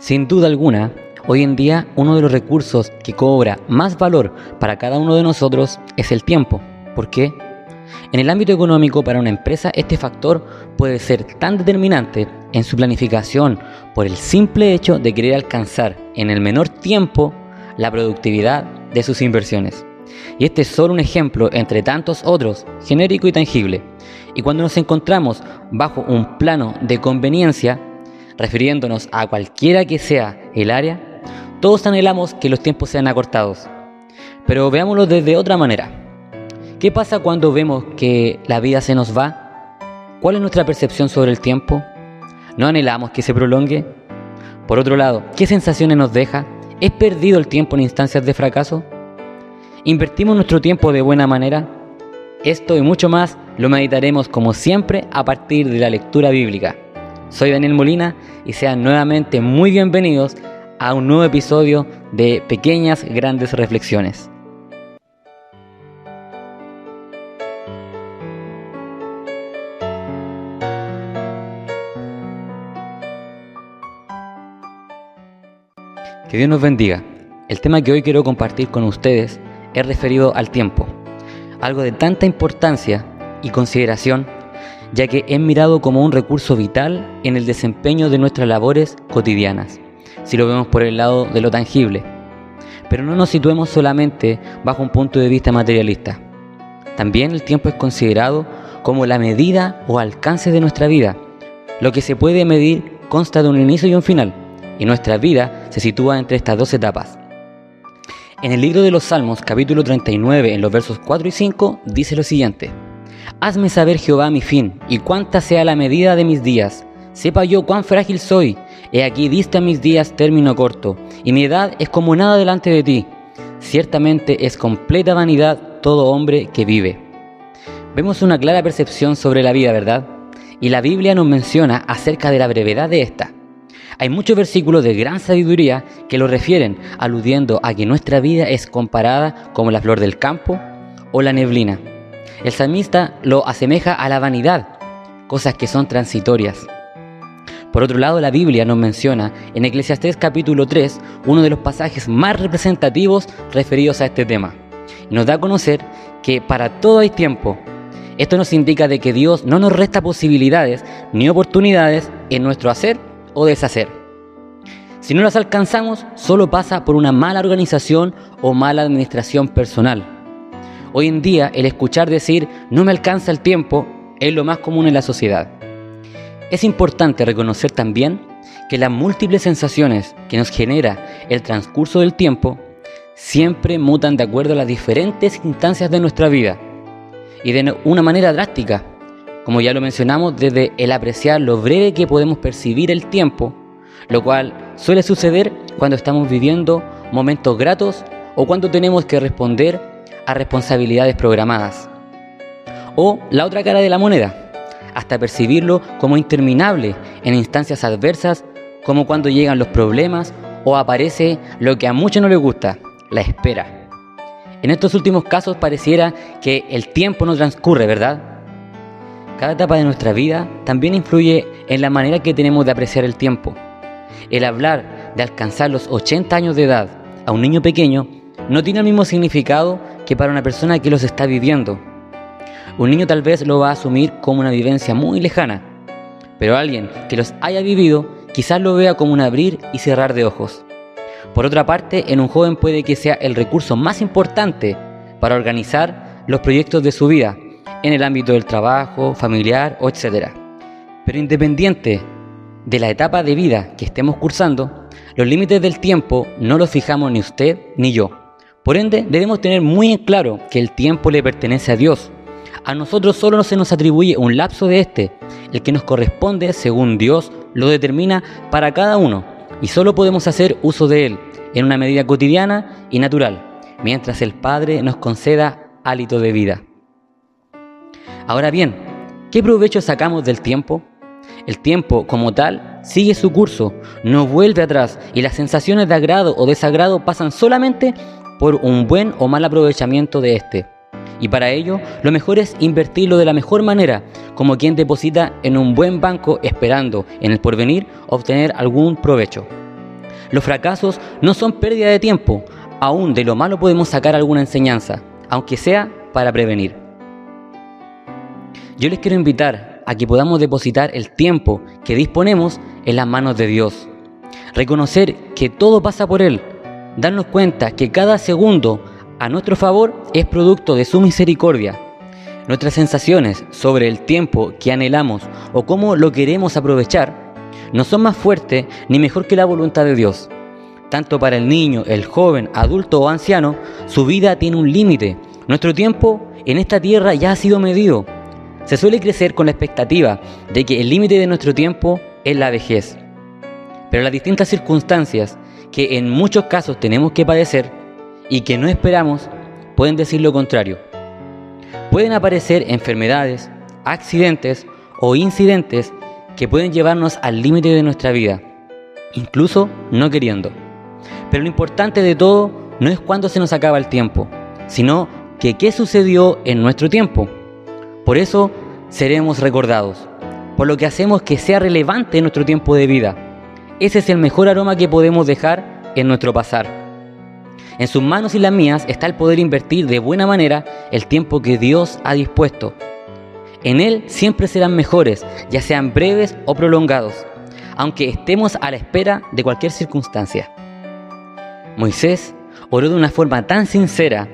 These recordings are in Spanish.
Sin duda alguna, hoy en día uno de los recursos que cobra más valor para cada uno de nosotros es el tiempo. ¿Por qué? En el ámbito económico para una empresa este factor puede ser tan determinante en su planificación por el simple hecho de querer alcanzar en el menor tiempo la productividad de sus inversiones. Y este es solo un ejemplo entre tantos otros, genérico y tangible. Y cuando nos encontramos bajo un plano de conveniencia, refiriéndonos a cualquiera que sea el área, todos anhelamos que los tiempos sean acortados. Pero veámoslo desde otra manera. ¿Qué pasa cuando vemos que la vida se nos va? ¿Cuál es nuestra percepción sobre el tiempo? ¿No anhelamos que se prolongue? Por otro lado, ¿qué sensaciones nos deja? ¿Es perdido el tiempo en instancias de fracaso? ¿Invertimos nuestro tiempo de buena manera? Esto y mucho más lo meditaremos como siempre a partir de la lectura bíblica. Soy Daniel Molina y sean nuevamente muy bienvenidos a un nuevo episodio de Pequeñas Grandes Reflexiones. Que Dios nos bendiga. El tema que hoy quiero compartir con ustedes es referido al tiempo, algo de tanta importancia y consideración, ya que es mirado como un recurso vital en el desempeño de nuestras labores cotidianas, si lo vemos por el lado de lo tangible. Pero no nos situemos solamente bajo un punto de vista materialista. También el tiempo es considerado como la medida o alcance de nuestra vida. Lo que se puede medir consta de un inicio y un final y nuestra vida se sitúa entre estas dos etapas. En el libro de los Salmos, capítulo 39, en los versos 4 y 5, dice lo siguiente. Hazme saber Jehová mi fin, y cuánta sea la medida de mis días. Sepa yo cuán frágil soy. He aquí diste mis días término corto, y mi edad es como nada delante de ti. Ciertamente es completa vanidad todo hombre que vive. Vemos una clara percepción sobre la vida, ¿verdad? Y la Biblia nos menciona acerca de la brevedad de esta. Hay muchos versículos de gran sabiduría que lo refieren, aludiendo a que nuestra vida es comparada como la flor del campo o la neblina. El salmista lo asemeja a la vanidad, cosas que son transitorias. Por otro lado, la Biblia nos menciona en Eclesiastés capítulo 3 uno de los pasajes más representativos referidos a este tema. Y nos da a conocer que para todo hay tiempo. Esto nos indica de que Dios no nos resta posibilidades ni oportunidades en nuestro hacer o deshacer. Si no las alcanzamos, solo pasa por una mala organización o mala administración personal. Hoy en día, el escuchar decir no me alcanza el tiempo es lo más común en la sociedad. Es importante reconocer también que las múltiples sensaciones que nos genera el transcurso del tiempo siempre mutan de acuerdo a las diferentes instancias de nuestra vida y de una manera drástica como ya lo mencionamos, desde el apreciar lo breve que podemos percibir el tiempo, lo cual suele suceder cuando estamos viviendo momentos gratos o cuando tenemos que responder a responsabilidades programadas. O la otra cara de la moneda, hasta percibirlo como interminable en instancias adversas como cuando llegan los problemas o aparece lo que a muchos no les gusta, la espera. En estos últimos casos pareciera que el tiempo no transcurre, ¿verdad? Cada etapa de nuestra vida también influye en la manera que tenemos de apreciar el tiempo. El hablar de alcanzar los 80 años de edad a un niño pequeño no tiene el mismo significado que para una persona que los está viviendo. Un niño tal vez lo va a asumir como una vivencia muy lejana, pero alguien que los haya vivido quizás lo vea como un abrir y cerrar de ojos. Por otra parte, en un joven puede que sea el recurso más importante para organizar los proyectos de su vida en el ámbito del trabajo, familiar o etc. Pero independiente de la etapa de vida que estemos cursando, los límites del tiempo no los fijamos ni usted ni yo. Por ende, debemos tener muy en claro que el tiempo le pertenece a Dios. A nosotros solo se nos atribuye un lapso de este, el que nos corresponde según Dios lo determina para cada uno, y solo podemos hacer uso de él en una medida cotidiana y natural, mientras el Padre nos conceda hálito de vida. Ahora bien, ¿qué provecho sacamos del tiempo? El tiempo, como tal, sigue su curso, no vuelve atrás y las sensaciones de agrado o desagrado pasan solamente por un buen o mal aprovechamiento de este. Y para ello, lo mejor es invertirlo de la mejor manera, como quien deposita en un buen banco esperando en el porvenir obtener algún provecho. Los fracasos no son pérdida de tiempo, aún de lo malo podemos sacar alguna enseñanza, aunque sea para prevenir. Yo les quiero invitar a que podamos depositar el tiempo que disponemos en las manos de Dios. Reconocer que todo pasa por Él. Darnos cuenta que cada segundo a nuestro favor es producto de su misericordia. Nuestras sensaciones sobre el tiempo que anhelamos o cómo lo queremos aprovechar no son más fuertes ni mejor que la voluntad de Dios. Tanto para el niño, el joven, adulto o anciano, su vida tiene un límite. Nuestro tiempo en esta tierra ya ha sido medido. Se suele crecer con la expectativa de que el límite de nuestro tiempo es la vejez. Pero las distintas circunstancias que en muchos casos tenemos que padecer y que no esperamos pueden decir lo contrario. Pueden aparecer enfermedades, accidentes o incidentes que pueden llevarnos al límite de nuestra vida, incluso no queriendo. Pero lo importante de todo no es cuándo se nos acaba el tiempo, sino que qué sucedió en nuestro tiempo. Por eso seremos recordados, por lo que hacemos que sea relevante nuestro tiempo de vida. Ese es el mejor aroma que podemos dejar en nuestro pasar. En sus manos y las mías está el poder invertir de buena manera el tiempo que Dios ha dispuesto en Él siempre serán mejores, ya sean breves o prolongados, aunque estemos a la espera de cualquier circunstancia. Moisés oró de una forma tan sincera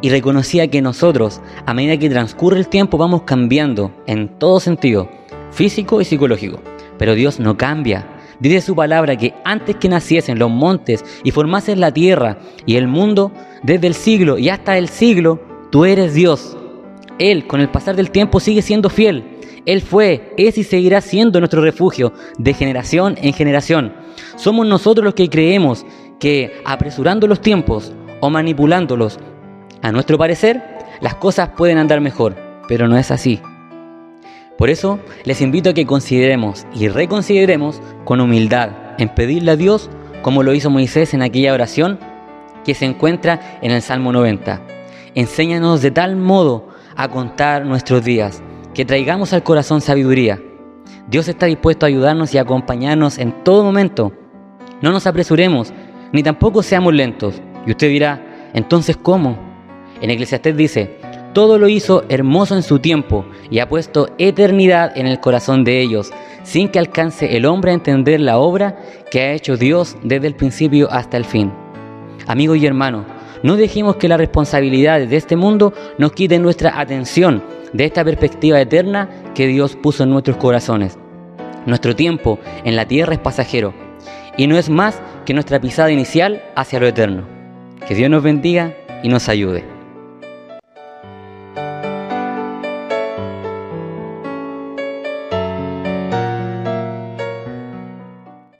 y reconocía que nosotros, a medida que transcurre el tiempo, vamos cambiando en todo sentido, físico y psicológico. Pero Dios no cambia. Dice su palabra que antes que naciesen los montes y formasen la tierra y el mundo, desde el siglo y hasta el siglo, tú eres Dios él, con el pasar del tiempo, sigue siendo fiel. Él fue, es y seguirá siendo nuestro refugio de generación en generación. Somos nosotros los que creemos que apresurando los tiempos o manipulándolos, a nuestro parecer, las cosas pueden andar mejor, pero no es así. Por eso les invito a que consideremos y reconsideremos con humildad en pedirle a Dios como lo hizo Moisés en aquella oración que se encuentra en el Salmo 90. Enséñanos de tal modo a contar nuestros días, que traigamos al corazón sabiduría. Dios está dispuesto a ayudarnos y acompañarnos en todo momento. No nos apresuremos, ni tampoco seamos lentos. Y usted dirá, entonces ¿cómo? En Eclesiastés dice, todo lo hizo hermoso en su tiempo y ha puesto eternidad en el corazón de ellos, sin que alcance el hombre a entender la obra que ha hecho Dios desde el principio hasta el fin. Amigo y hermano, no dejemos que las responsabilidades de este mundo nos quiten nuestra atención de esta perspectiva eterna que Dios puso en nuestros corazones. Nuestro tiempo en la tierra es pasajero y no es más que nuestra pisada inicial hacia lo eterno. Que Dios nos bendiga y nos ayude.